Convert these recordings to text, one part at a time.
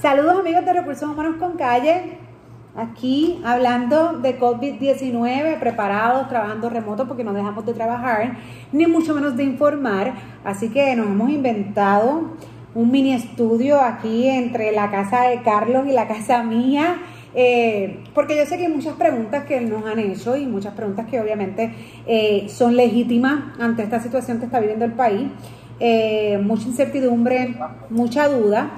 Saludos amigos de Recursos Humanos con Calle, aquí hablando de COVID-19, preparados, trabajando remoto porque no dejamos de trabajar, ni mucho menos de informar, así que nos hemos inventado un mini estudio aquí entre la casa de Carlos y la casa mía. Eh, porque yo sé que hay muchas preguntas que nos han hecho y muchas preguntas que obviamente eh, son legítimas ante esta situación que está viviendo el país. Eh, mucha incertidumbre, mucha duda.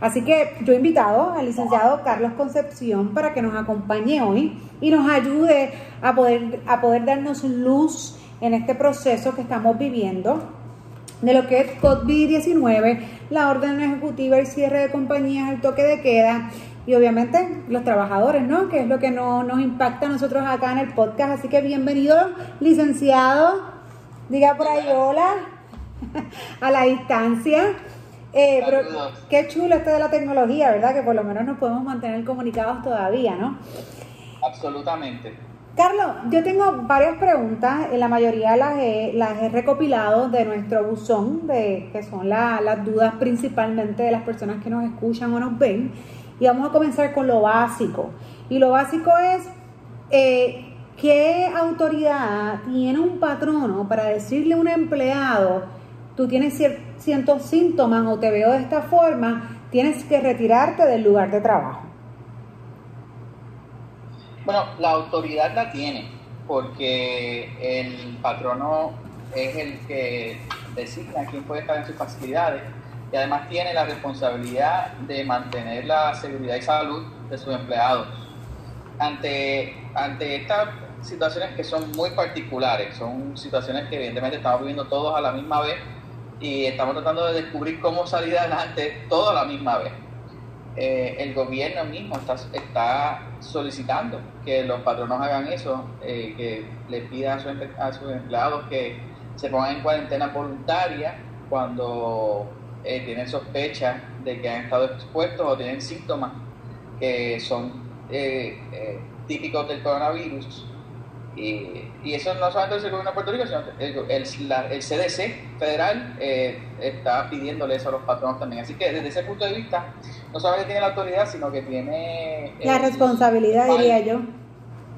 Así que yo he invitado al licenciado Carlos Concepción para que nos acompañe hoy y nos ayude a poder, a poder darnos luz en este proceso que estamos viviendo de lo que es COVID-19, la orden ejecutiva, el cierre de compañías, el toque de queda y obviamente los trabajadores, ¿no? Que es lo que no, nos impacta a nosotros acá en el podcast. Así que bienvenido, licenciado. Diga por ahí hola a la distancia. Eh, pero qué chulo esto de la tecnología, ¿verdad? Que por lo menos nos podemos mantener comunicados todavía, ¿no? Absolutamente. Carlos, yo tengo varias preguntas, la mayoría las he, las he recopilado de nuestro buzón, de, que son las dudas principalmente de las personas que nos escuchan o nos ven. Y vamos a comenzar con lo básico. Y lo básico es, eh, ¿qué autoridad tiene un patrono para decirle a un empleado, tú tienes ciertos síntomas o te veo de esta forma, tienes que retirarte del lugar de trabajo. Bueno, la autoridad la tiene, porque el patrono es el que designa quién puede estar en sus facilidades y además tiene la responsabilidad de mantener la seguridad y salud de sus empleados. Ante, ante estas situaciones que son muy particulares, son situaciones que evidentemente estamos viviendo todos a la misma vez, y estamos tratando de descubrir cómo salir adelante todo a la misma vez. Eh, el gobierno mismo está, está, solicitando que los patronos hagan eso, eh, que le pida a, a, sus empleados que se pongan en cuarentena voluntaria cuando eh, tienen sospecha de que han estado expuestos o tienen síntomas que son típicos del coronavirus y, eso no solamente el gobierno de Puerto Rico, sino el, el, CDC federal eh, está pidiéndole eso a los patronos también. Así que desde ese punto de vista, no solamente tiene la autoridad, sino que tiene... La responsabilidad, diría yo.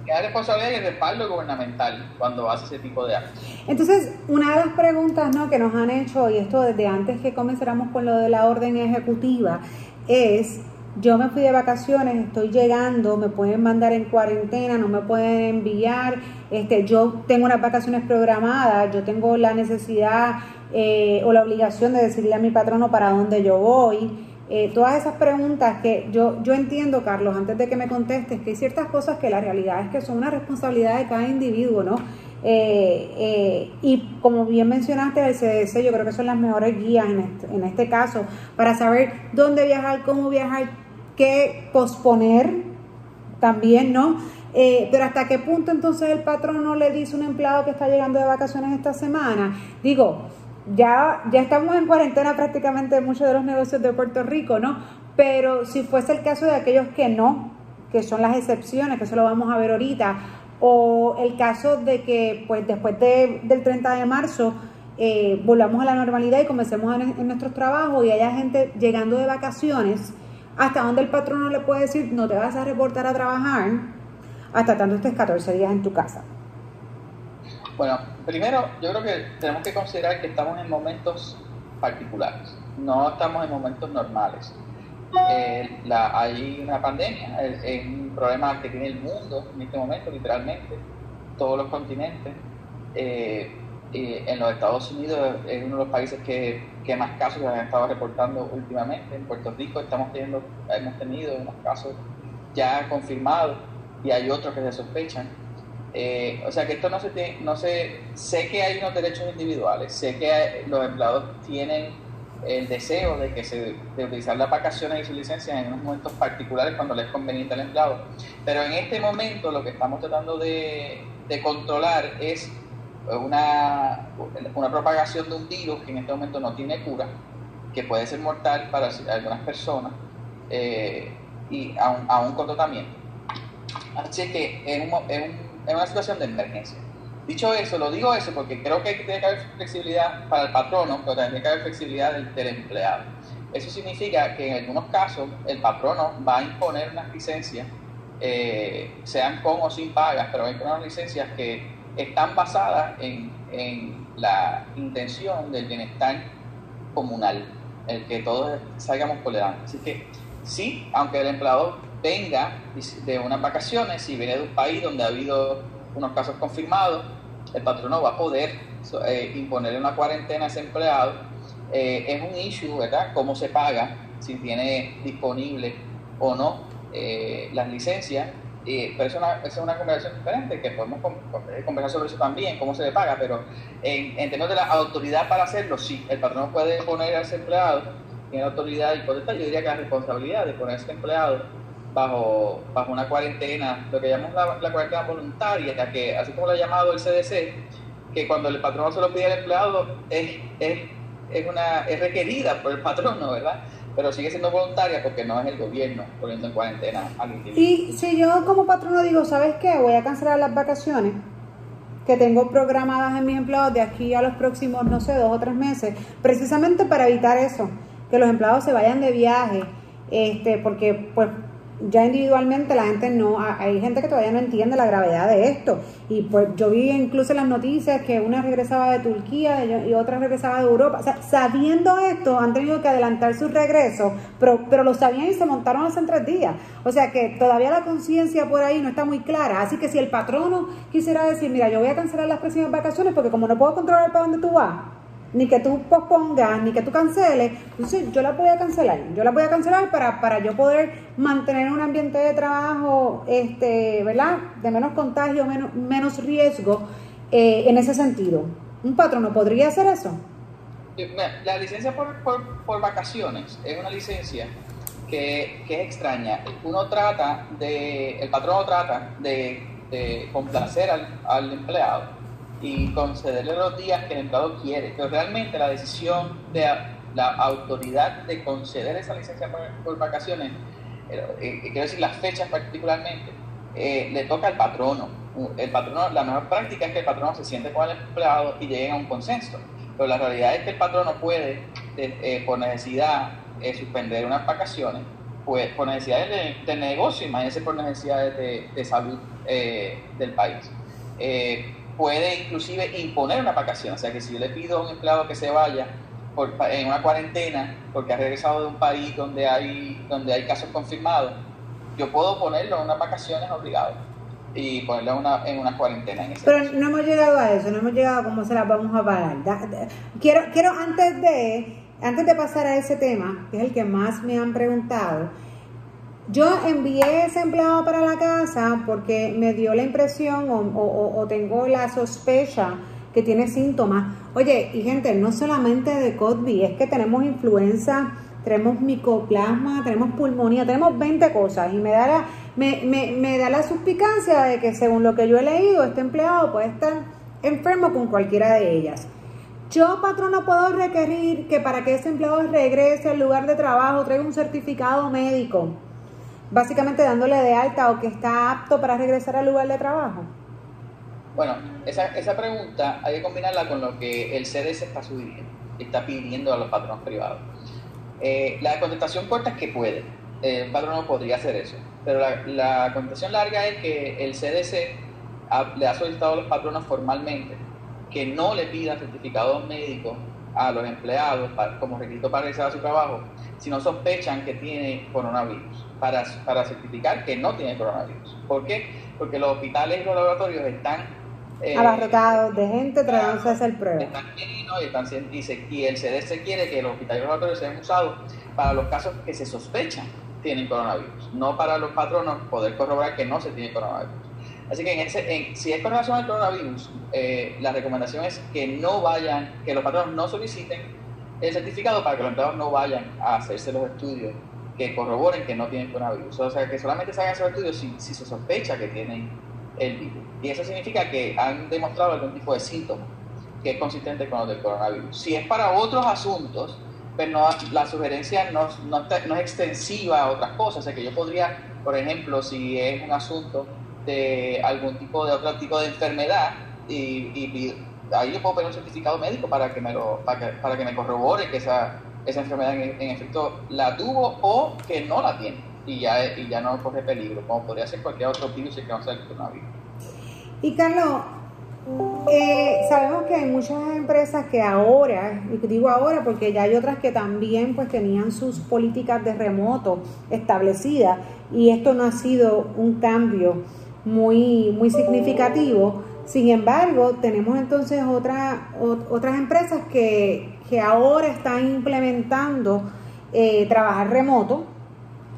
La responsabilidad y el respaldo gubernamental cuando hace ese tipo de actos. Entonces, una de las preguntas ¿no? que nos han hecho, y esto desde antes que comenzáramos con lo de la orden ejecutiva, es yo me fui de vacaciones, estoy llegando, me pueden mandar en cuarentena, no me pueden enviar, este, yo tengo unas vacaciones programadas, yo tengo la necesidad eh, o la obligación de decirle a mi patrono para dónde yo voy. Eh, todas esas preguntas que yo, yo entiendo, Carlos, antes de que me contestes, que hay ciertas cosas que la realidad es que son una responsabilidad de cada individuo, ¿no? Eh, y como bien mencionaste, el CDC yo creo que son las mejores guías en este, en este caso para saber dónde viajar, cómo viajar, que posponer también, ¿no? Eh, pero hasta qué punto entonces el patrón no le dice a un empleado que está llegando de vacaciones esta semana, digo, ya, ya estamos en cuarentena prácticamente en muchos de los negocios de Puerto Rico, ¿no? Pero si fuese el caso de aquellos que no, que son las excepciones, que eso lo vamos a ver ahorita, o el caso de que pues después del 30 de marzo eh, volvamos a la normalidad y comencemos en, en nuestros trabajos y haya gente llegando de vacaciones, hasta donde el patrón no le puede decir no te vas a reportar a trabajar hasta tanto estés 14 días en tu casa. Bueno, primero yo creo que tenemos que considerar que estamos en momentos particulares, no estamos en momentos normales. Eh, hay una pandemia, es un problema que tiene el mundo en este momento, literalmente, todos los continentes. Eh, en los Estados Unidos es uno de los países que, más casos han estado reportando últimamente. En Puerto Rico estamos teniendo, hemos tenido unos casos ya confirmados y hay otros que se sospechan. Eh, o sea que esto no se tiene, no se, sé que hay unos derechos individuales, sé que los empleados tienen el deseo de que se de utilizar las vacaciones y sus licencias en unos momentos particulares cuando les es conveniente al empleado. Pero en este momento lo que estamos tratando de, de controlar es una, una propagación de un virus que en este momento no tiene cura, que puede ser mortal para algunas personas eh, y aún, aún con tratamiento. Así que un, es un en una situación de emergencia. Dicho eso, lo digo eso porque creo que tiene que haber flexibilidad para el patrono, pero también tiene que haber flexibilidad del, empleado. Eso significa que en algunos casos el patrono va a imponer unas licencias, eh, sean con o sin pagas, pero va a imponer unas licencias que están basadas en, en la intención del bienestar comunal, el que todos salgamos por. Así que sí, aunque el empleado venga de unas vacaciones y viene de un país donde ha habido unos casos confirmados, el patrono va a poder eh, imponerle una cuarentena a ese empleado. Eh, es un issue, ¿verdad? Cómo se paga, si tiene disponible o no eh, las licencias. pero es una, es una conversación diferente, que podemos conversar sobre eso también, cómo se le paga, pero en, en términos de la autoridad para hacerlo, sí, el patrono puede poner a ese empleado, tiene autoridad y potestad, yo diría que la responsabilidad de poner a ese empleado bajo, bajo una cuarentena, lo que llamamos la, cuarentena voluntaria, que así como lo ha llamado el CDC, que cuando el patrono se lo pide al empleado es, es, es, una, es requerida por el patrono, ¿verdad? Pero sigue siendo voluntaria porque no es el gobierno poniendo en cuarentena al individuo. Y si yo como patrono digo, ¿sabes qué? Voy a cancelar las vacaciones que tengo programadas en mis empleados de aquí a los próximos, no sé, dos o tres meses, precisamente para evitar eso, que los empleados se vayan de viaje, este, porque pues ya individualmente la gente no, hay gente que todavía no entiende la gravedad de esto. Y pues yo vi incluso en las noticias que una regresaba de Turquía y otra regresaba de Europa. O sea, sabiendo esto, han tenido que adelantar su regreso, pero, pero lo sabían y se montaron hace tres días. O sea que todavía la conciencia por ahí no está muy clara. Así que si el patrono quisiera decir, mira, yo voy a cancelar las próximas vacaciones porque como no puedo controlar para dónde tú vas, ni que tú pospongas, ni que tú canceles, entonces yo la voy a cancelar. Yo la voy a cancelar para, para yo poder mantener un ambiente de trabajo, este, ¿verdad? De menos contagio, menos, menos riesgo eh, en ese sentido. ¿Un patrono podría hacer eso? La licencia por, por, vacaciones es una licencia que, que, es extraña. Uno trata de, el patrono trata de, de complacer al, al empleado y concederle los días que el empleado quiere. Pero realmente la decisión de la autoridad de conceder esa licencia por, vacaciones, eh, eh, quiero decir las fechas particularmente, eh, le toca al patrono. El patrono. La mejor práctica es que el patrono se siente con el empleado y lleguen a un consenso. Pero la realidad es que el patrono puede, por necesidad, suspender unas vacaciones, pues, por necesidades de, negocio, imagínense por necesidades de, de salud del país puede inclusive imponer una vacación. O sea que si yo le pido a un empleado que se vaya por, en una cuarentena porque ha regresado de un país donde hay, donde hay casos confirmados, yo puedo ponerlo en unas vacaciones obligadas y ponerlo en una, en una cuarentena. Pero no hemos llegado a eso, no hemos llegado a cómo se las vamos a pagar. Quiero, quiero antes de, antes de pasar a ese tema, que es el que más me han preguntado, yo envié ese empleado para la casa porque me dio la impresión o, tengo la sospecha que tiene síntomas. Oye, y gente, no solamente de COVID, es que tenemos influenza, tenemos micoplasma, tenemos pulmonía, tenemos 20 cosas y me da la, me, me, me da la suspicacia de que según lo que yo he leído, este empleado puede estar enfermo con cualquiera de ellas. Yo, patrono, puedo requerir que para que ese empleado regrese al lugar de trabajo traiga un certificado médico básicamente dándole de alta o que está apto para regresar al lugar de trabajo? Bueno, esa, esa pregunta hay que combinarla con lo que el CDC está sugiriendo, está pidiendo a los patronos privados. Eh, la contestación corta es que puede, el patrono podría hacer eso, pero la, la contestación larga es que el CDC le ha solicitado a los patronos formalmente que no le pidan certificados médicos a los empleados como requisito para realizar su trabajo si no sospechan que tiene coronavirus para, para certificar que no tiene coronavirus. ¿Por qué? Porque los hospitales y los laboratorios están eh, abarrotados de gente tratándose de hacer pruebas. Están llenos y, están, y el CDC quiere que los hospitales y los laboratorios sean usados para los casos que se sospechan tienen coronavirus, no para los patronos poder corroborar que no se tiene coronavirus. Así que en ese, en, si es con relación al coronavirus, eh, la recomendación es que no vayan, que los patronos no soliciten el certificado para que los empleados no vayan a hacerse los estudios que corroboren que no tienen coronavirus. O sea, que solamente se hagan esos estudios si, si se sospecha que tienen el virus. Y eso significa que han demostrado algún tipo de síntoma que es consistente con los del coronavirus. Si es para otros asuntos, pues no, la sugerencia no, no, no, es extensiva a otras cosas. O sea, que yo podría, por ejemplo, si es un asunto de algún tipo de otro tipo de enfermedad y, ahí yo puedo pedir un certificado médico para que me lo para que, para que me corrobore que esa, esa enfermedad en, efecto la tuvo o que no la tiene y ya, y ya no corre peligro, como podría ser cualquier otro virus que no sea el coronavirus. Y Carlos, eh, sabemos que hay muchas empresas que ahora, y digo ahora porque ya hay otras que también pues tenían sus políticas de remoto establecidas y esto no ha sido un cambio muy, muy significativo. Sin embargo, tenemos entonces otra, otras empresas que, que, ahora están implementando eh, trabajar remoto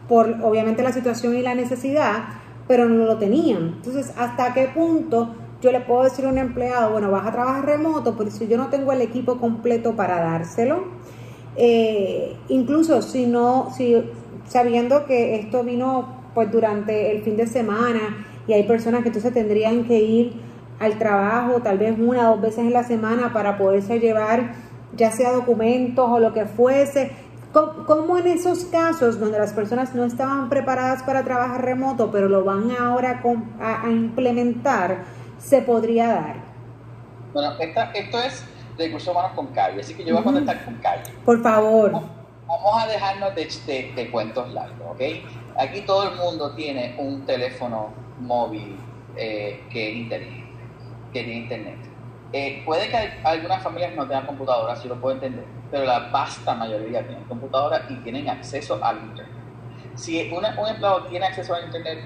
por obviamente la situación y la necesidad, pero no lo tenían. Entonces, ¿hasta qué punto yo le puedo decir a un empleado, bueno, vas a trabajar remoto, pero si yo no tengo el equipo completo para dárselo, eh, incluso si no, si sabiendo que esto vino pues durante el fin de semana y hay personas que entonces tendrían que ir al trabajo tal vez una o dos veces en la semana para poderse llevar ya sea documentos o lo que fuese. ¿Cómo, en esos casos donde las personas no estaban preparadas para trabajar remoto, pero lo van ahora a implementar? se podría dar? Bueno, esto es recursos humanos con calle, así que yo voy a contestar con calle. Por favor. Vamos a dejarnos de, cuentos largos, ¿ok? Aquí todo el mundo tiene un teléfono móvil eh, que, internet, que tiene internet. Eh, puede que algunas familias no tengan computadora, si lo puedo entender, pero la vasta mayoría tienen computadora y tienen acceso al internet. Si un empleado tiene acceso al internet,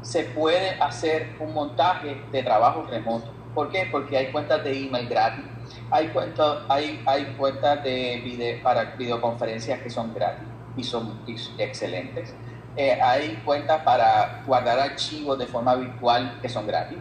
se puede hacer un montaje de trabajo remoto. ¿Por qué? Porque hay cuentas de email gratis, hay cuentas, hay, hay cuentas de video, para videoconferencias que son gratis y son excelentes. Eh, hay cuentas para guardar archivos de forma virtual que son gratis.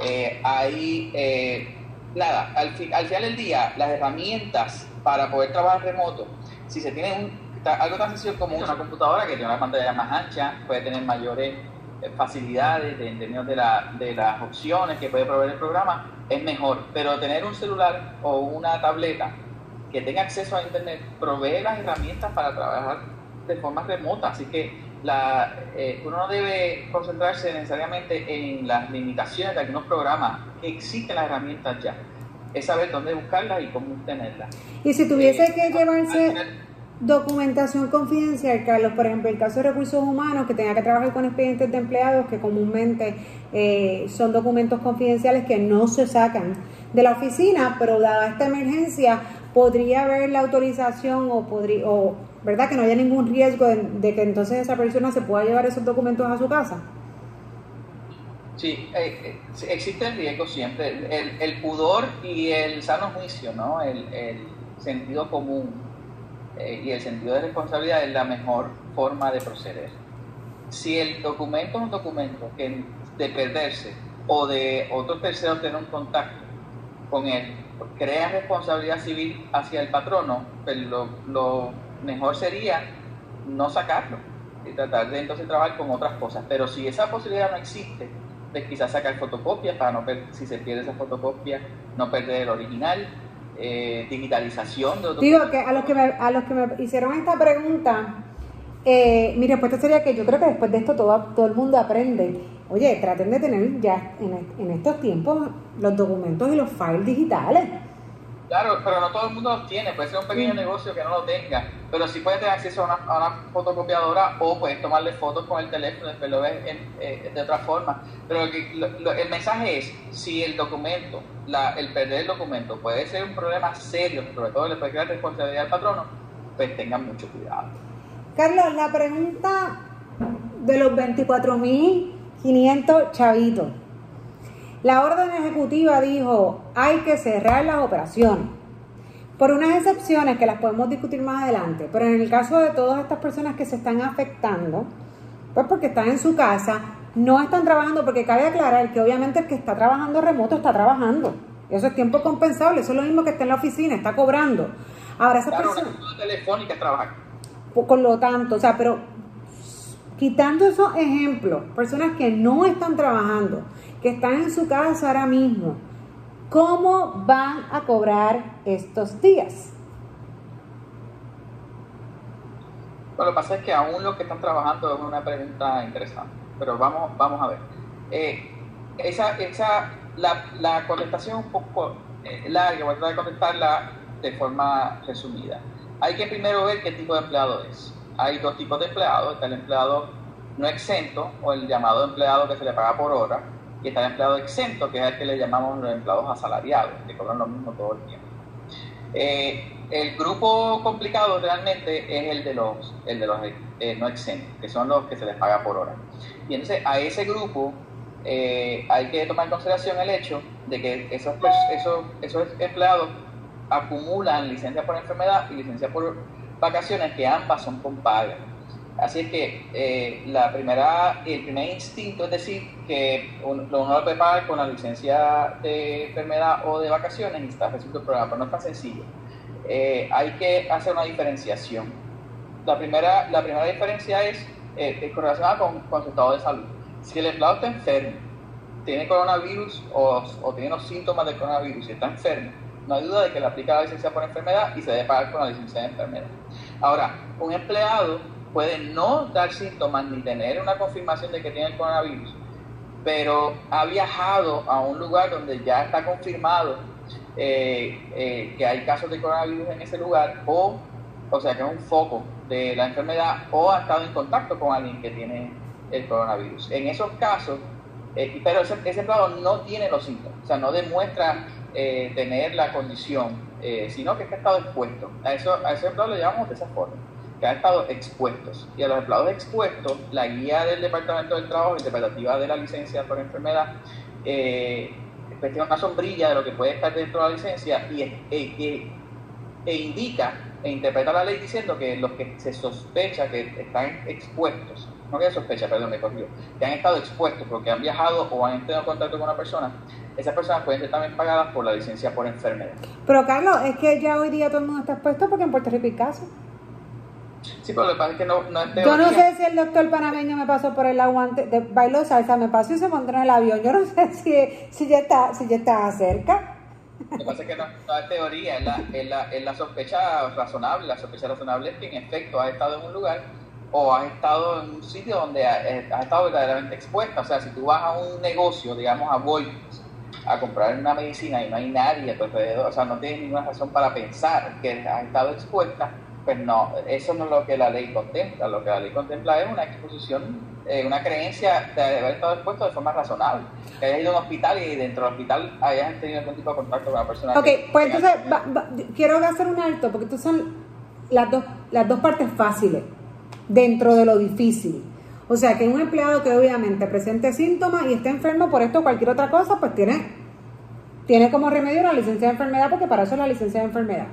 Eh, hay, eh, nada, al, al final del día, las herramientas para poder trabajar remoto, si se tiene un, algo tan sencillo como una computadora que tiene una pantalla más ancha, puede tener mayores eh, facilidades de, en términos de, la, de las opciones que puede proveer el programa es mejor, pero tener un celular o una tableta que tenga acceso a internet provee las herramientas para trabajar de forma remota, así que la, eh, uno no debe concentrarse necesariamente en las limitaciones de algunos programas, que existen las herramientas ya, es saber dónde buscarlas y cómo obtenerlas. Y si tuviese eh, que llevarse Documentación confidencial, Carlos, por ejemplo, el caso de recursos humanos, que tenga que trabajar con expedientes de empleados que comúnmente eh, son documentos confidenciales que no se sacan de la oficina, pero dada esta emergencia, podría haber la autorización o, podría, o ¿verdad? Que no haya ningún riesgo de, que entonces esa persona se pueda llevar esos documentos a su casa. Sí, eh, eh, existe el riesgo siempre, el, pudor y el sano juicio, ¿no? el, sentido común eh, y el sentido de responsabilidad es la mejor forma de proceder. Si el documento es un documento que de perderse o de otros terceros tener un contacto con él, crea responsabilidad civil hacia el patrono, pues lo, mejor sería no sacarlo y tratar de entonces trabajar con otras cosas. Pero si esa posibilidad no existe, pues quizás sacar fotocopias para no si se pierde esa fotocopia, no perder el original eh, digitalización de Digo que a los que me, a los que me hicieron esta pregunta, eh, mi respuesta sería que yo creo que después de esto todo, todo el mundo aprende. Oye, traten de tener ya en, en estos tiempos los documentos y los files digitales. Claro, pero no todo el mundo los tiene, puede ser un pequeño negocio que no lo tenga, pero sí puedes tener acceso a una, fotocopiadora o puedes tomarle fotos con el teléfono, después lo ves eh, de otra forma. Pero el mensaje es, si el documento, la, el perder el documento puede ser un problema serio, sobre todo le puede crear responsabilidad al patrono, pues tengan mucho cuidado. Carlos, la pregunta de los 24.500 chavitos. La orden ejecutiva dijo, hay que cerrar las operaciones. Por unas excepciones que las podemos discutir más adelante, pero en el caso de todas estas personas que se están afectando, pues porque están en su casa, no están trabajando, porque cabe aclarar que obviamente el que está trabajando remoto está trabajando. Eso es tiempo compensable, eso es lo mismo que está en la oficina, está cobrando. Ahora esa claro, persona... telefónica trabajar. Con lo tanto, o sea, pero quitando esos ejemplos, personas que no están trabajando, que están en su casa ahora mismo, ¿cómo van a cobrar estos días? Bueno, lo que pasa es que aún los que están trabajando es una pregunta interesante, pero vamos, vamos a ver. Eh, esa, esa, la, la contestación es un poco eh, larga, voy a tratar de contestarla de forma resumida. Hay que primero ver qué tipo de empleado es. Hay dos tipos de empleados, está el empleado no exento o el llamado empleado que se le paga por hora y está el empleado exento que es el que le llamamos los empleados asalariados, que cobran lo mismo todo el tiempo. Eh, el grupo complicado realmente es el de los, el de los eh, no exentos, que son los que se les paga por hora. Y entonces a ese grupo eh, hay que tomar en consideración el hecho de que esos, esos, esos empleados acumulan licencia por enfermedad y licencia por vacaciones, que ambas son con paga. Así que eh, la primera, el primer instinto es decir que uno, uno lo puede pagar con la licencia de enfermedad o de vacaciones y está resuelto el programa, pero no es tan sencillo. Eh, hay que hacer una diferenciación. La primera, la primera diferencia es eh, relacionada con, su estado de salud. Si el empleado está enfermo, tiene coronavirus o, o tiene los síntomas del coronavirus y está enfermo, no hay duda de que le aplica la licencia por enfermedad y se debe pagar con la licencia de enfermedad. Ahora, un empleado puede no dar síntomas ni tener una confirmación de que tiene el coronavirus, pero ha viajado a un lugar donde ya está confirmado eh, eh, que hay casos de coronavirus en ese lugar, o, o sea, que es un foco de la enfermedad, o ha estado en contacto con alguien que tiene el coronavirus. En esos casos, eh, pero ese, ese, empleado no tiene los síntomas, o sea, no demuestra tener la condición, sino que, es que ha estado expuesto. A, eso, a ese empleado le llamamos de esa forma que han estado expuestos. Y a los empleados expuestos, la guía del Departamento del Trabajo, interpretativa de la licencia por enfermedad, eh, tiene una sombrilla de lo que puede estar dentro de la licencia y e, e indica e interpreta la ley diciendo que los que se sospecha que están expuestos, no que sospecha, perdón, me corrió, que han estado expuestos porque han viajado o han tenido contacto con una persona, esas personas pueden ser también pagadas por la licencia por enfermedad. Pero Carlos, es que ya hoy día todo el mundo está expuesto porque en Puerto Rico hay casos. Sí, pero lo que pasa es que no, no es Yo no sé si el doctor panameño me pasó por el aguante, de bailó salsa, me pasó y se montó en el avión. Yo no sé si, si, ya, está, si ya está cerca. Lo que pasa es que no, no es teoría, es la, es, la, es la sospecha razonable. La sospecha razonable es que en efecto has estado en un lugar o has estado en un sitio donde has, has estado verdaderamente expuesta. O sea, si tú vas a un negocio, digamos a Walgreens, a comprar una medicina y no hay nadie a tu alrededor, o sea, no tienes ninguna razón para pensar que has estado expuesta, pues no, eso no es lo que la ley contempla. Lo que la ley contempla es una exposición, eh, una creencia de haber estado expuesto de forma razonable. Que hayas ido a un hospital y dentro del hospital hayas tenido algún tipo de contacto con la persona. Ok, pues entonces va, va, quiero hacer un alto, porque estas son las dos, las dos partes fáciles dentro de lo difícil. O sea, que un empleado que obviamente presente síntomas y esté enfermo por esto o cualquier otra cosa, pues tiene, tiene como remedio la licencia de enfermedad, porque para eso es la licencia de enfermedad.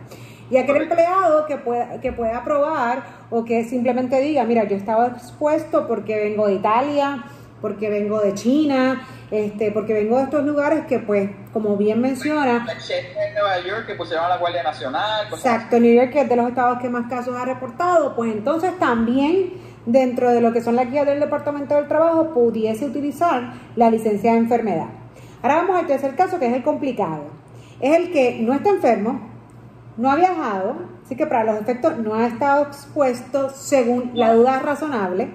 Y aquel empleado que pueda, que pueda probar o que simplemente diga, mira, yo estaba expuesto porque vengo de Italia, porque vengo de China, este, porque vengo de estos lugares que, pues, como bien menciona... En Nueva York que pusieron a la Guardia Nacional. Exacto, New York que es de los estados que más casos ha reportado, pues entonces también dentro de lo que son las guías del Departamento del Trabajo pudiese utilizar la licencia de enfermedad. Ahora vamos al tercer caso, que es el complicado. Es el que no está enfermo, no ha viajado, así que para los efectos no ha estado expuesto según la duda razonable,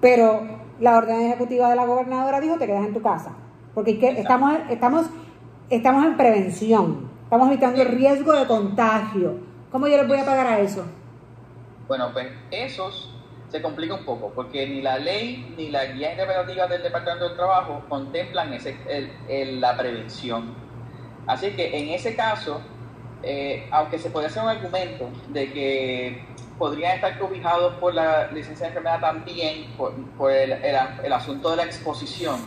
pero la orden ejecutiva de la gobernadora dijo te quedas en tu casa, porque estamos, estamos, estamos en prevención, estamos evitando el riesgo de contagio. ¿Cómo yo les voy a pagar a eso? Bueno, pues esos se complica un poco, porque ni la ley ni la guía interpretativa del Departamento del Trabajo contemplan ese, el, el, la prevención. Así que en ese caso, eh, aunque se puede hacer un argumento de que podrían estar cobijados por la licencia de enfermedad también, por, el, asunto de la exposición,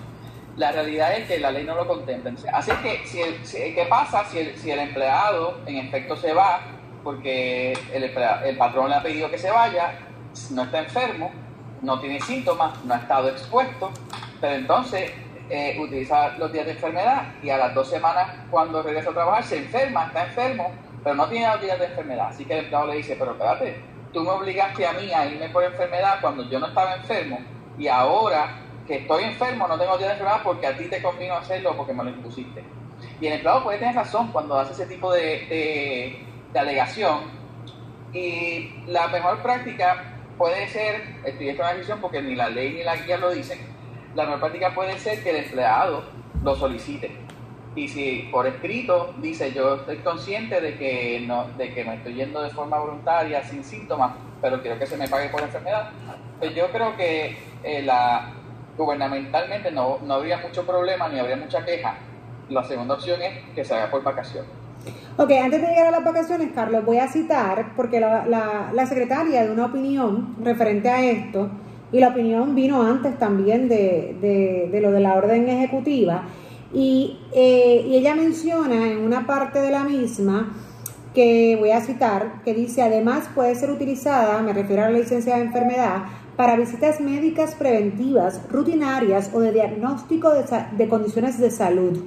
la realidad es que la ley no lo contempla. Así que, si el, ¿qué pasa si el, si el empleado en efecto se va porque el, el patrón le ha pedido que se vaya, no está enfermo, no tiene síntomas, no ha estado expuesto, pero entonces eh, utiliza los días de enfermedad y a las dos semanas cuando regresa a trabajar se enferma, está enfermo, pero no tiene los días de enfermedad. Así que el empleado le dice, pero espérate, tú me obligaste a mí a irme por enfermedad cuando yo no estaba enfermo y ahora que estoy enfermo no tengo días de enfermedad porque a ti te convino hacerlo porque me lo impusiste. Y el empleado puede tener razón cuando hace ese tipo de, de, alegación y la mejor práctica puede ser, estoy en esta decisión porque ni la ley ni la guía lo dicen, la mejor práctica puede ser que el empleado lo solicite. Y si por escrito dice yo estoy consciente de que no, de que me estoy yendo de forma voluntaria sin síntomas, pero quiero que se me pague por enfermedad, pues yo creo que eh, la gubernamentalmente no, no habría mucho problema ni habría mucha queja. La segunda opción es que se haga por vacaciones. Ok, antes de llegar a las vacaciones, Carlos, voy a citar, porque la, la, secretaria de una opinión referente a esto, y la opinión vino antes también de, de, lo de la orden ejecutiva, y, eh, y ella menciona en una parte de la misma, que voy a citar, que dice, además puede ser utilizada, me refiero a la licencia de enfermedad, para visitas médicas preventivas, rutinarias o de diagnóstico de, de condiciones de salud.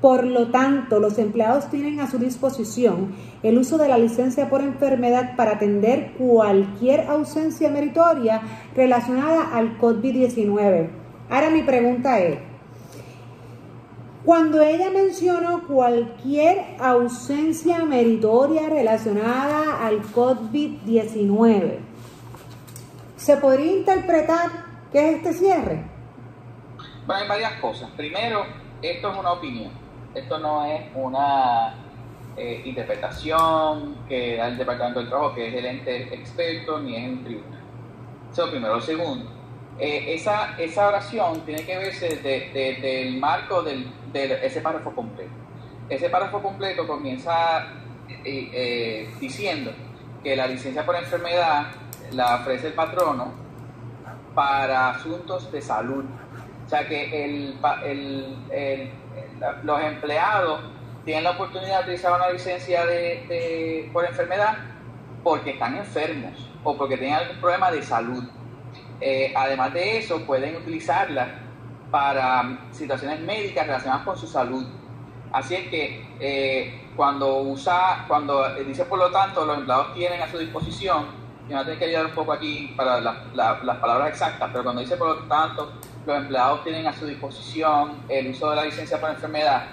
Por lo tanto, los empleados tienen a su disposición el uso de la licencia por enfermedad para atender cualquier ausencia meritoria relacionada al COVID-19. Ahora mi pregunta es, cuando ella mencionó cualquier ausencia meritoria relacionada al COVID-19, ¿se podría interpretar que es este cierre? Bueno, hay varias cosas. Primero, esto es una opinión. Esto no es una eh, interpretación que da el Departamento del Trabajo, que es el ente experto, ni es un tribunal. Eso es primero. Segundo, eh, esa, esa oración tiene que verse desde el marco del, de ese párrafo completo. Ese párrafo completo comienza eh, diciendo que la licencia por enfermedad la ofrece el patrono para asuntos de salud. O sea que los empleados tienen la oportunidad de utilizar una licencia de, por enfermedad porque están enfermos o porque tienen algún problema de salud. Eh, además de eso, pueden utilizarla para situaciones médicas relacionadas con su salud. Así es que eh, cuando usa, cuando dice por lo tanto, los empleados tienen a su disposición, y me a que ayudar un poco aquí para las palabras exactas, pero cuando dice por lo tanto, los empleados tienen a su disposición el uso de la licencia por enfermedad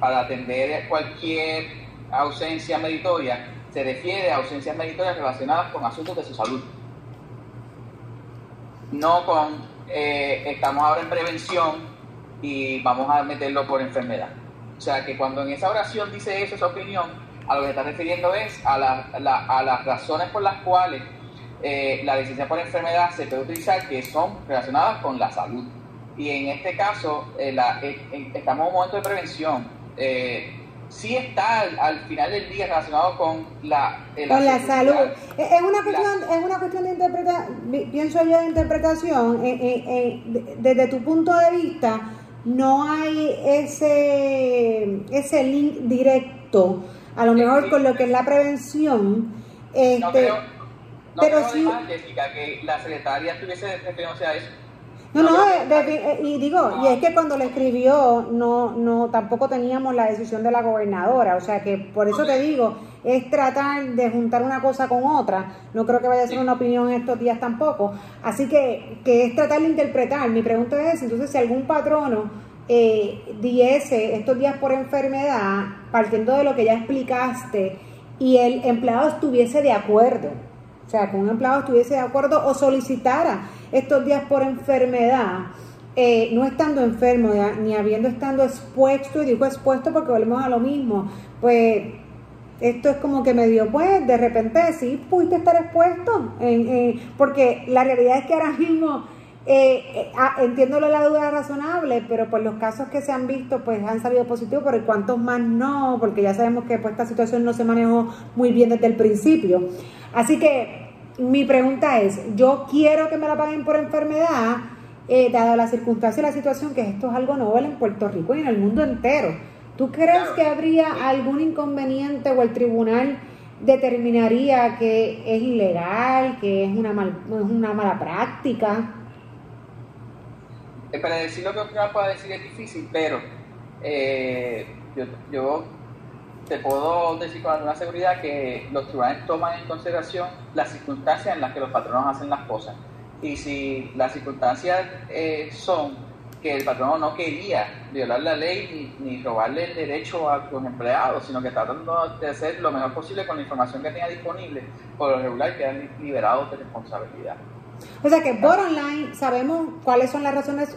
para atender cualquier ausencia meritoria, se refiere a ausencias meritorias relacionadas con asuntos de su salud. No con eh, estamos ahora en prevención y vamos a meterlo por enfermedad. O sea que cuando en esa oración dice eso, esa opinión, a lo que está refiriendo es a, a las razones por las cuales eh, la licencia por enfermedad se puede utilizar que son relacionadas con la salud. Y en este caso, eh, estamos en un momento de prevención. Sí está al, final del día relacionado con la, con la salud. Es una cuestión, es una cuestión de interpretación, pienso yo de interpretación, desde tu punto de vista, no hay ese, ese link directo, a lo mejor con lo que es la prevención. Este, no pero sí. Jessica, que la secretaria estuviese refiriéndose a eso. No, no, eh, eh, y digo, y es que cuando le escribió, no, no, tampoco teníamos la decisión de la gobernadora, o sea que por eso te digo, es tratar de juntar una cosa con otra, no creo que vaya a ser una opinión estos días tampoco, así que, que es tratar de interpretar, mi pregunta es, entonces si algún patrono eh, diese estos días por enfermedad, partiendo de lo que ya explicaste, y el empleado estuviese de acuerdo, o sea, que un empleado estuviese de acuerdo o solicitara estos días por enfermedad, eh, no estando enfermo ni habiendo estando expuesto, y digo expuesto porque volvemos a lo mismo, pues esto es como que me dio, pues de repente sí pudiste estar expuesto, porque la realidad es que ahora mismo eh, eh ah, la duda razonable, pero por los casos que se han visto, pues han salido positivos, pero cuántos más no? Porque ya sabemos que pues, esta situación no se manejó muy bien desde el principio. Así que mi pregunta es, yo quiero que me la paguen por enfermedad, eh, dada la circunstancia y la situación, que esto es algo nuevo en Puerto Rico y en el mundo entero. ¿Tú crees que habría algún inconveniente o el tribunal determinaría que es ilegal, que es una, mal, es una mala práctica? Eh, para decir lo que otro pueda decir es difícil, pero eh, yo, yo te puedo decir con alguna seguridad que los tribunales toman en consideración las circunstancias en las que los patronos hacen las cosas. Y si las circunstancias eh, son que el patrono no quería violar la ley ni, robarle el derecho a sus empleados, sino que tratando de hacer lo mejor posible con la información que tenía disponible, por lo regular quedan liberados de responsabilidad. O sea que, por online, sabemos cuáles son las razones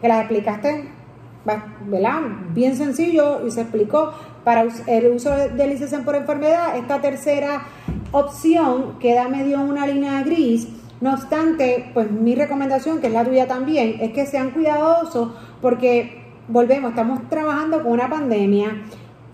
que las explicaste ¿verdad? Bien sencillo y se explicó para el uso de licencia por enfermedad. Esta tercera opción queda medio una línea gris. No obstante, pues mi recomendación, que es la tuya también, es que sean cuidadosos porque, volvemos, estamos trabajando con una pandemia,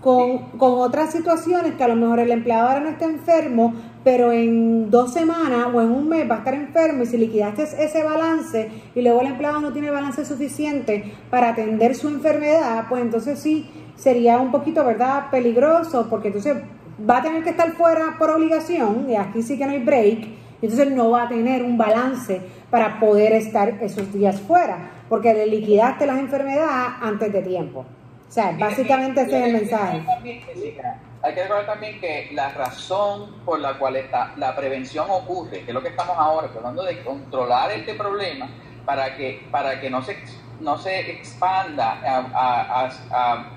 con, con otras situaciones que a lo mejor el empleado ahora no está enfermo, pero en dos semanas o en un mes va a estar enfermo y si liquidaste ese balance y luego el empleado no tiene balance suficiente para atender su enfermedad, pues entonces sí sería un poquito, ¿verdad?, peligroso porque entonces va a tener que estar fuera por obligación y aquí sí que no hay break, entonces no va a tener un balance para poder estar esos días fuera porque le liquidaste las enfermedades antes de tiempo. O sea, básicamente ese es el mensaje. Hay que recordar también que la razón por la cual está, la prevención ocurre, que es lo que estamos ahora tratando de controlar este problema para que, para que no, se, no se expanda a,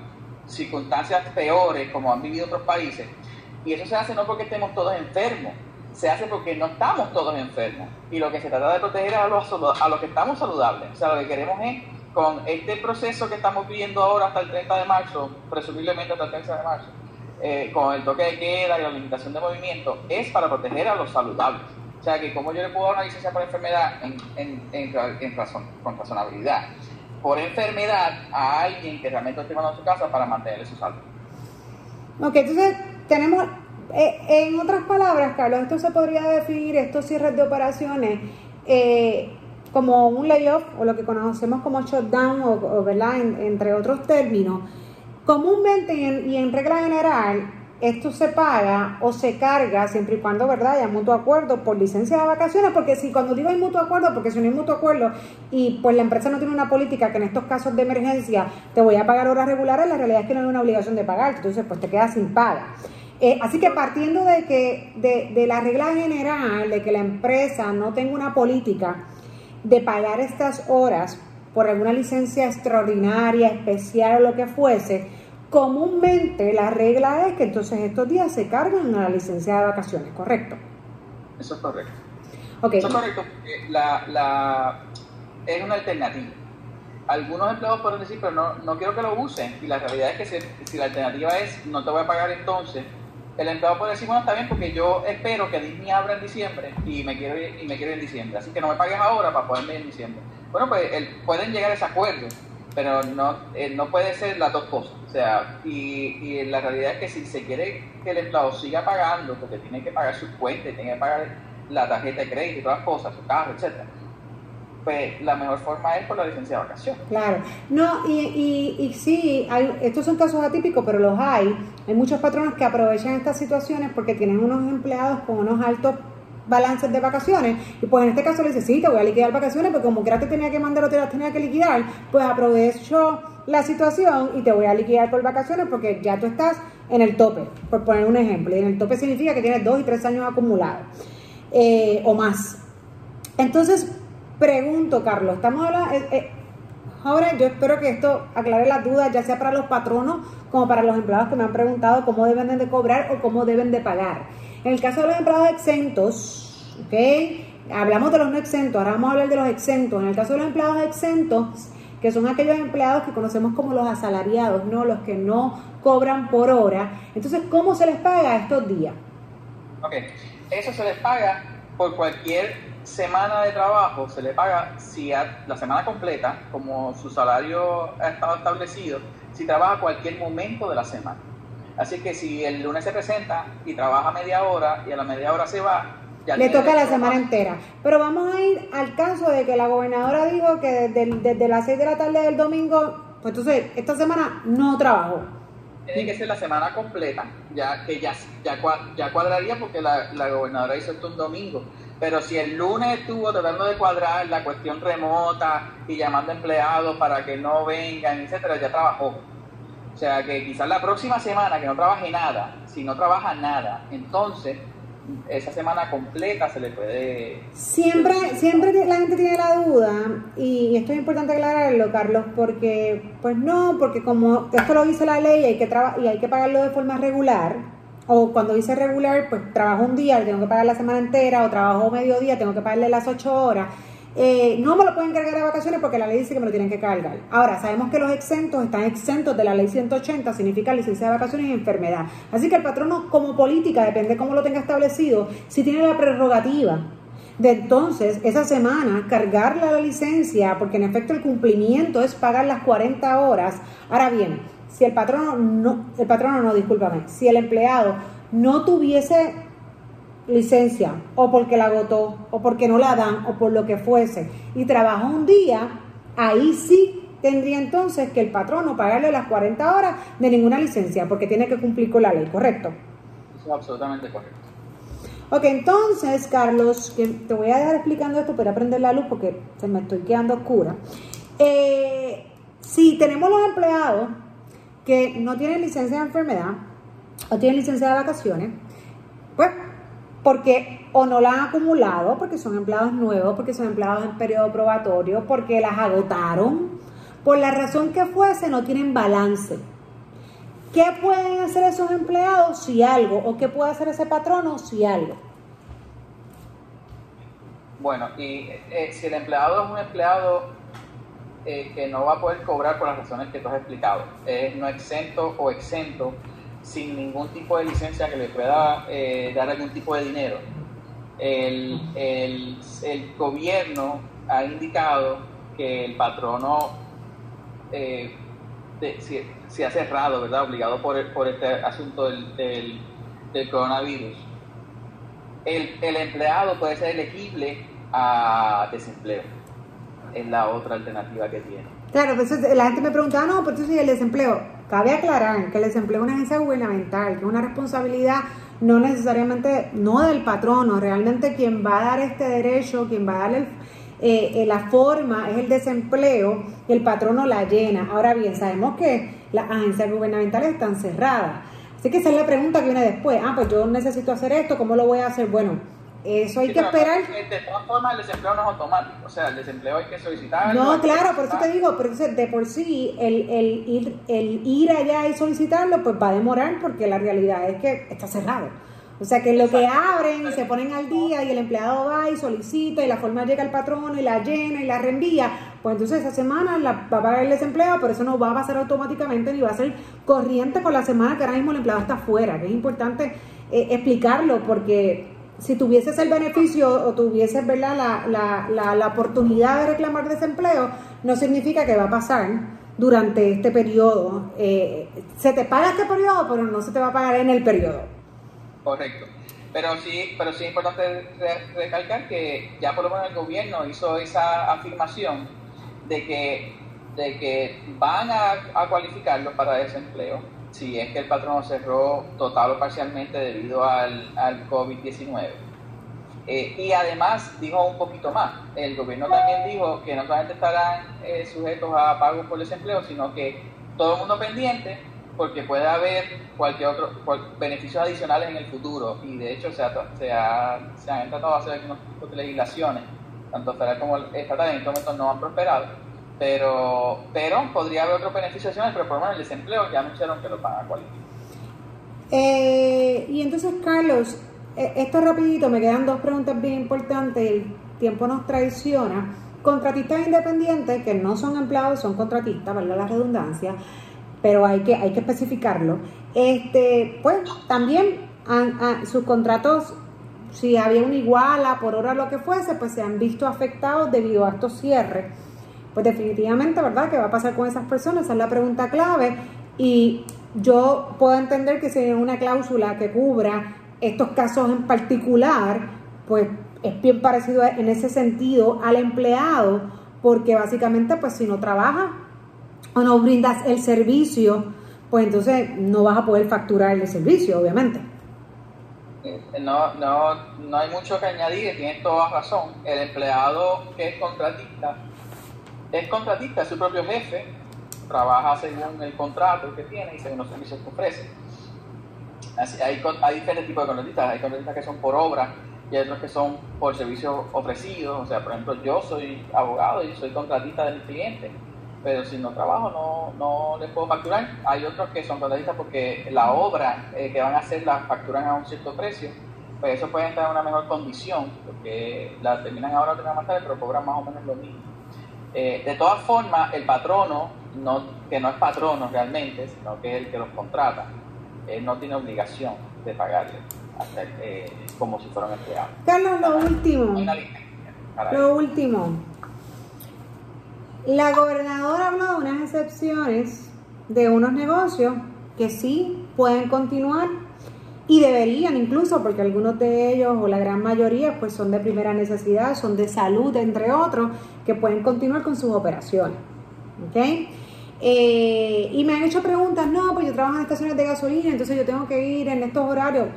circunstancias peores como han vivido otros países. Y eso se hace no porque estemos todos enfermos, se hace porque no estamos todos enfermos. Y lo que se trata de proteger a los, a los que estamos saludables. O sea, lo que queremos es, con este proceso que estamos viviendo ahora hasta el 30 de marzo, presumiblemente hasta el 30 de marzo, eh, con el toque de queda y la limitación de movimiento es para proteger a los saludables. O sea que como yo le puedo dar una licencia por enfermedad en, en, razón, con razonabilidad, por enfermedad a alguien que realmente esté en su casa para mantenerle su salud. Ok, entonces tenemos, eh, en otras palabras, Carlos, esto se podría definir, estos cierres de operaciones, eh, como un layoff o lo que conocemos como shutdown o, ¿verdad? entre otros términos Comúnmente y en, regla general, esto se paga o se carga siempre y cuando, ¿verdad?, haya mutuo acuerdo por licencia de vacaciones, porque si cuando digo hay mutuo acuerdo, porque si no hay mutuo acuerdo y pues la empresa no tiene una política que en estos casos de emergencia te voy a pagar horas regulares, la realidad es que no hay una obligación de pagar, entonces pues te quedas sin paga. Eh, así que partiendo de que de, de la regla general de que la empresa no tenga una política de pagar estas horas por alguna licencia extraordinaria, especial o lo que fuese, comúnmente la regla es que entonces estos días se cargan a la licencia de vacaciones, ¿correcto? Eso es correcto. Okay. Eso es correcto, la, la, es una alternativa. Algunos empleados pueden decir, pero no, no quiero que lo usen. Y la realidad es que si, la alternativa es, no te voy a pagar entonces, el empleado puede decir, bueno, está bien, porque yo espero que Disney abra en diciembre y me quiero ir, y me quiero ir en diciembre. Así que no me pagues ahora para poderme ir en diciembre. Bueno, pues pueden llegar a ese acuerdo, pero no, eh, no puede ser las dos cosas. O sea, y, y, la realidad es que si se quiere que el empleado siga pagando, porque tiene que pagar sus cuentas, tiene que pagar la tarjeta de crédito y todas las cosas, su carro, etcétera, pues la mejor forma es por la licencia de vacación. Claro, no, y, y, y sí, hay, estos son casos atípicos, pero los hay. Hay muchos patronos que aprovechan estas situaciones porque tienen unos empleados con unos altos balances de vacaciones y pues en este caso le dice, sí, te voy a liquidar vacaciones porque como que te tenía que mandar o te las tenía que liquidar, pues aprovecho la situación y te voy a liquidar por vacaciones porque ya tú estás en el tope, por poner un ejemplo, y en el tope significa que tienes dos y tres años acumulados eh, o más. Entonces, pregunto, Carlos, estamos hablando... Eh, eh, ahora yo espero que esto aclare las dudas, ya sea para los patronos como para los empleados que me han preguntado cómo deben de cobrar o cómo deben de pagar. En el caso de los empleados exentos, ¿ok? Hablamos de los no exentos, ahora vamos a hablar de los exentos. En el caso de los empleados exentos, que son aquellos empleados que conocemos como los asalariados, ¿no? Los que no cobran por hora. Entonces, ¿cómo se les paga estos días? Ok, eso se les paga por cualquier semana de trabajo, se le paga si la semana completa, como su salario ha estado establecido, si trabaja cualquier momento de la semana. Así que si el lunes se presenta y trabaja media hora y a la media hora se va, ya le toca la semana entera. Pero vamos a ir al caso de que la gobernadora dijo que desde, las 6 de la tarde del domingo, pues entonces esta semana no trabajó. Tiene que ser la semana completa, ya que ya, ya, ya cuadraría porque la, la gobernadora hizo esto un domingo. Pero si el lunes estuvo tratando de cuadrar la cuestión remota y llamando empleados para que no vengan, etcétera, ya trabajó. O sea que quizás la próxima semana que no trabaje nada, si no trabaja nada, entonces esa semana completa se le puede... Siempre, siempre la gente tiene la duda, y esto es importante aclararlo, Carlos, porque, pues no, porque como esto lo dice la ley hay que y hay que pagarlo de forma regular, o cuando dice regular, pues trabajo un día, tengo que pagar la semana entera, o trabajo medio día, tengo que pagarle las ocho horas. Eh, no me lo pueden cargar a vacaciones porque la ley dice que me lo tienen que cargar. Ahora, sabemos que los exentos están exentos de la ley 180, significa licencia de vacaciones y enfermedad. Así que el patrono como política, depende cómo lo tenga establecido, si tiene la prerrogativa de entonces esa semana cargarle la licencia, porque en efecto el cumplimiento es pagar las 40 horas. Ahora bien, si el patrono no, el patrono no, discúlpame, si el empleado no tuviese licencia o porque la agotó o porque no la dan o por lo que fuese y trabajó un día, ahí sí tendría entonces que el patrono pagarle las 40 horas de ninguna licencia porque tiene que cumplir con la ley, ¿correcto? Eso es absolutamente correcto. Ok, entonces, Carlos, que te voy a dejar explicando esto para aprender la luz porque se me estoy quedando oscura. Eh, si tenemos los empleados que no tienen licencia de enfermedad o tienen licencia de vacaciones, pues porque o no la han acumulado, porque son empleados nuevos, porque son empleados en periodo probatorio, porque las agotaron, por la razón que fuese, no tienen balance. ¿Qué pueden hacer esos empleados si algo? ¿O qué puede hacer ese patrono si algo? Bueno, y eh, si el empleado es un empleado eh, que no va a poder cobrar por las razones que tú has explicado, es no exento o exento, sin ningún tipo de licencia que le pueda eh, dar algún tipo de dinero. El, el, el, gobierno ha indicado que el patrono eh, se, ha cerrado, ¿verdad? Obligado por, por este asunto del, del, del coronavirus. El, empleado puede ser elegible a desempleo. Es la otra alternativa que tiene. Claro, pues la gente me pregunta, no, pero sí el desempleo Cabe aclarar que el desempleo es una agencia gubernamental, que es una responsabilidad no necesariamente, no del patrono, realmente quien va a dar este derecho, quien va a darle eh, eh, la forma es el desempleo y el patrono la llena. Ahora bien, sabemos que las agencias gubernamentales están cerradas. Así que esa es la pregunta que viene después. Ah, pues yo necesito hacer esto, ¿cómo lo voy a hacer? Bueno, eso hay que esperar. De todas formas, el desempleo no es automático. O sea, el desempleo hay que solicitarlo. No, claro, por eso te digo, pero de por sí, el, el, ir, el ir allá y solicitarlo, pues va a demorar porque la realidad es que está cerrado. O sea, que lo que abren y se ponen al día y el empleado va y solicita y la forma llega al patrón y la llena y la reenvía, pues entonces esa semana la, va a pagar el desempleo, pero eso no va a pasar automáticamente ni va a ser corriente con la semana que ahora mismo el empleado está fuera, que es importante eh, explicarlo porque si tuvieses el beneficio o tuvieses ¿verdad? La, la, la, la, oportunidad de reclamar desempleo, no significa que va a pasar durante este periodo. Eh, se te paga este periodo, pero no se te va a pagar en el periodo. Correcto. Pero sí, pero sí es importante recalcar que ya por lo menos el gobierno hizo esa afirmación de que, de que van a, a cualificarlos para desempleo si es que el patrono cerró total o parcialmente debido al, al COVID-19. Eh, y además dijo un poquito más, el gobierno también dijo que no solamente estarán eh, sujetos a pagos por desempleo, sino que todo el mundo pendiente porque puede haber cualquier otro beneficios adicionales en el futuro. Y de hecho se, se, ha, se han tratado de hacer de legislaciones, tanto federal como estatal en este momento no han prosperado pero, pero podría haber otro beneficio adicional, pero por lo menos el desempleo ya anunciaron que lo van a cualificar. Eh, y entonces, Carlos, eh, esto rapidito, me quedan dos preguntas bien importantes, el tiempo nos traiciona. Contratistas independientes, que no son empleados, son contratistas, ¿verdad? La redundancia, pero hay que, hay que especificarlo. Este, pues también sus contratos, si había una iguala por hora lo que fuese, pues se han visto afectados debido a estos cierres pues definitivamente, ¿verdad? ¿Qué va a pasar con esas personas? Esa es la pregunta clave. Y yo puedo entender que si hay una cláusula que cubra estos casos en particular, pues es bien parecido en ese sentido al empleado, porque básicamente, pues si no trabajas o no brindas el servicio, pues entonces no vas a poder facturar el servicio, obviamente. Eh, no, no, no hay mucho que añadir, tienes toda razón. El empleado que es contratista es contratista, es su propio jefe, trabaja según el contrato que tiene y según los servicios que ofrece. Así, hay, hay diferentes tipos de contratistas, hay contratistas que son por obra y hay otros que son por servicios ofrecidos. O sea, por ejemplo, yo soy abogado y soy contratista de mi cliente, pero si no trabajo no, no les puedo facturar. Hay otros que son contratistas porque la obra eh, que van a hacer la facturan a un cierto precio pues eso puede estar en una mejor condición, porque la terminan ahora, terminan más tarde, pero cobran más o menos lo mismo. Eh, de todas formas, el patrono, no, que no es patrono realmente, sino que es el que los contrata, no tiene obligación de pagarle eh, como si fueran empleados. Carlos, lo último. Lo último. La gobernadora habló de unas excepciones de unos negocios que sí pueden continuar y deberían incluso, porque algunos de ellos o la gran mayoría pues son de primera necesidad, son de salud, entre otros, que pueden continuar con sus operaciones. ¿Ok? Eh, y me han hecho preguntas, no, pues yo trabajo en estaciones de gasolina, entonces yo tengo que ir en estos horarios.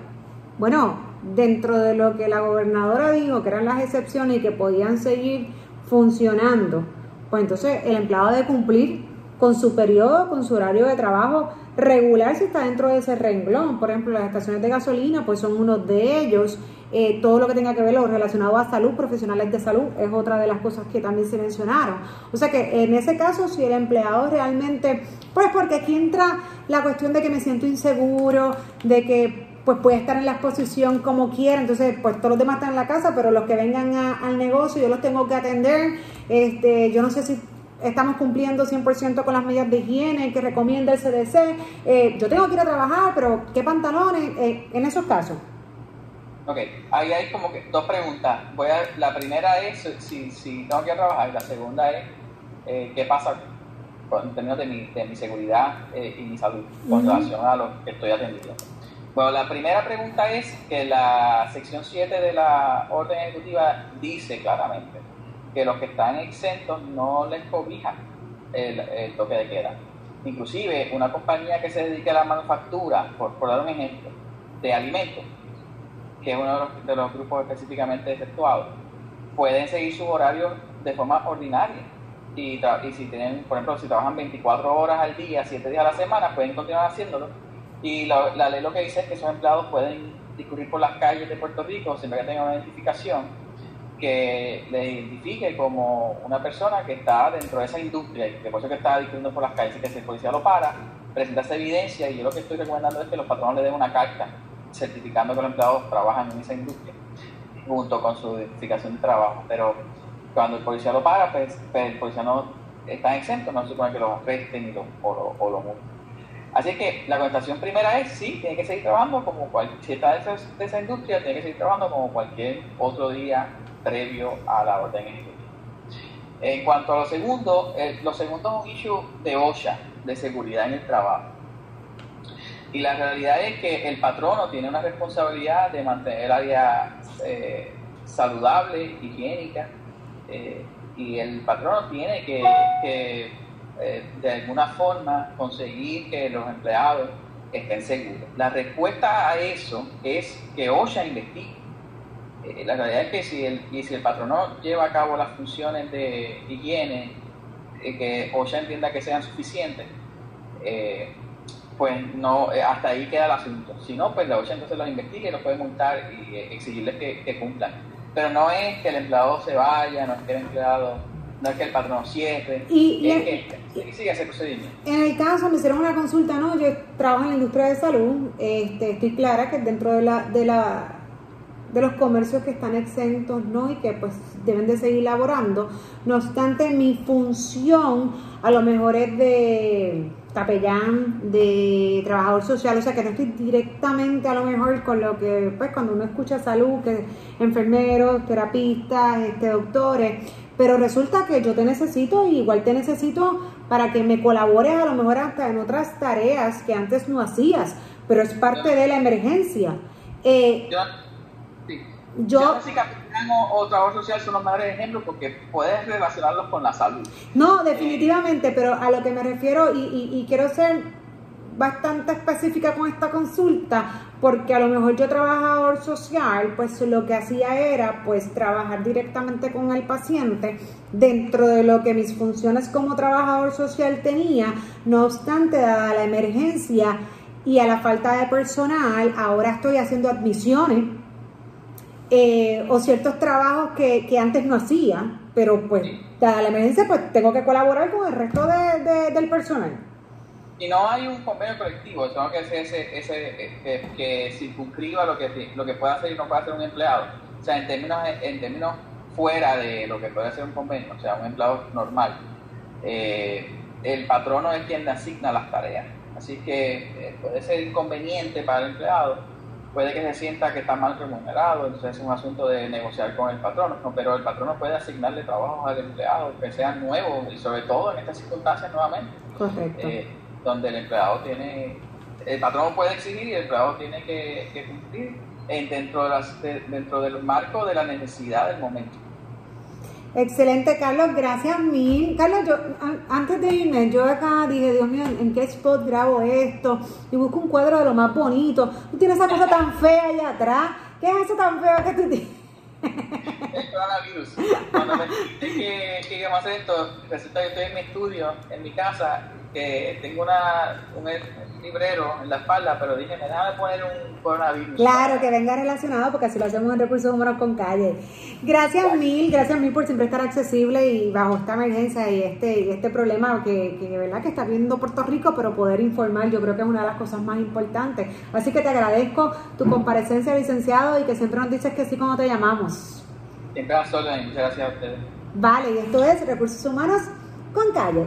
Bueno, dentro de lo que la gobernadora dijo, que eran las excepciones y que podían seguir funcionando, pues entonces el empleado debe cumplir con su periodo, con su horario de trabajo regular si está dentro de ese renglón. Por ejemplo, las estaciones de gasolina, pues son uno de ellos. Eh, todo lo que tenga que ver lo relacionado a salud, profesionales de salud, es otra de las cosas que también se mencionaron. O sea que en ese caso, si el empleado realmente, pues porque aquí entra la cuestión de que me siento inseguro, de que pues puede estar en la exposición como quiera, entonces pues todos los demás están en la casa, pero los que vengan al negocio yo los tengo que atender, este, yo no sé si estamos cumpliendo 100% con las medidas de higiene que recomienda el CDC, eh, yo tengo que ir a trabajar, pero ¿qué pantalones eh, en esos casos? Ok, ahí hay como que dos preguntas. Voy a, la primera es si, si tengo que ir a trabajar y la segunda es eh, qué pasa en términos de mi, de mi seguridad y mi salud con relación a lo que estoy atendiendo. Bueno, la primera pregunta es que la sección 7 de la orden ejecutiva dice claramente que los que están exentos no les cobija el, toque de queda. Inclusive una compañía que se dedique a la manufactura, por, dar un ejemplo, de alimentos, que es uno de los, grupos específicamente efectuados, pueden seguir sus horarios de forma ordinaria. Y, si tienen, por ejemplo, si trabajan 24 horas al día, 7 días a la semana, pueden continuar haciéndolo y la, ley lo que dice es que esos empleados pueden discurrir por las calles de Puerto Rico siempre que tengan una identificación que le identifique como una persona que está dentro de esa industria y que por eso que está discurriendo por las calles y que si el policía lo para, presenta esa evidencia y yo lo que estoy recomendando es que los patronos le den una carta certificando que los empleados trabajan en esa industria junto con su identificación de trabajo. Pero cuando el policía lo para, pues, pues el policía no está exento, no se supone que los arresten lo, o, o lo multen. Así que la contestación primera es sí, tiene que seguir trabajando como cualquier, si está de esa, industria, tiene que seguir trabajando como cualquier otro día previo a la orden ejecutiva. En cuanto a lo segundo, eh, lo segundo es un issue de OSHA, de seguridad en el trabajo. Y la realidad es que el patrono tiene una responsabilidad de mantener el área eh, saludable, higiénica, eh, y el patrono tiene que eh, de alguna forma conseguir que los empleados estén seguros. La respuesta a eso es que OSHA investigue. Eh, la realidad es que si el, y si el patrono lleva a cabo las funciones de higiene, eh, que OSHA entienda que sean suficientes, pues no, hasta ahí queda el asunto. Si no, pues la OSHA entonces los investigue, los puede multar y exigirles que, que cumplan. Pero no es que el empleado se vaya, no es que el empleado no es que el patrón cierre, y, es que sigue ese procedimiento. En el caso, me hicieron una consulta, ¿no? Yo trabajo en la industria de salud, este, estoy clara que dentro de la, de la de los comercios que están exentos, ¿no? Y que pues deben de seguir laborando. No obstante, mi función a lo mejor es de capellán, de trabajador social, o sea que no estoy directamente a lo mejor con lo que, pues cuando uno escucha salud, que enfermeros, terapistas, este, doctores, pero resulta que yo te necesito y igual te necesito para que me colabores a lo mejor hasta en otras tareas que antes no hacías, pero es parte de la emergencia. Eh, yo, o trabajo social son los mejores ejemplos porque puedes relacionarlos con la salud. No, definitivamente, pero a lo que me refiero y, y quiero ser bastante específica con esta consulta porque a lo mejor yo trabajador social pues lo que hacía era pues trabajar directamente con el paciente dentro de lo que mis funciones como trabajador social tenía no obstante dada la emergencia y a la falta de personal ahora estoy haciendo admisiones eh, o ciertos trabajos que, que, antes no hacía pero pues dada la emergencia pues tengo que colaborar con el resto de, del personal y no hay un convenio colectivo, tengo que ser ese, ese que, que, circunscriba lo que, lo que puede hacer y no puede hacer un empleado. O sea, en términos, en términos fuera de lo que puede ser un convenio, o sea, un empleado normal. Eh, el patrono es quien le asigna las tareas. Así que eh, puede ser inconveniente para el empleado, puede que se sienta que está mal remunerado, entonces es un asunto de negociar con el patrono, pero el patrono puede asignarle trabajos al empleado que sean nuevos y sobre todo en estas circunstancias nuevamente. Correcto. Eh, donde el empleado tiene, el patrono puede exigir y el empleado tiene que, cumplir dentro, de las, dentro del marco de la necesidad del momento. Excelente, Carlos, gracias mil. Carlos, yo antes de irme, yo acá dije, Dios mío, ¿en qué spot grabo esto? Y busco un cuadro de lo más bonito. Tú tienes esa cosa tan fea allá atrás. ¿Qué es eso tan feo que tú tienes? El coronavirus. Cuando me dijiste que, que a hacer esto, resulta que estoy en mi estudio, en mi casa, que tengo una, un librero en la espalda, pero dije, me de poner un coronavirus. Claro, que venga relacionado, porque así lo hacemos en Recursos Humanos con Calle. Gracias mil, gracias mil por siempre estar accesible y bajo esta emergencia y este, y este problema que, que, verdad que está viendo Puerto Rico, pero poder informar yo creo que es una de las cosas más importantes. Así que te agradezco tu comparecencia, licenciado, y que siempre nos dices que sí cuando te llamamos. Siempre a muchas gracias a ustedes. Vale, y esto es Recursos Humanos con Calle.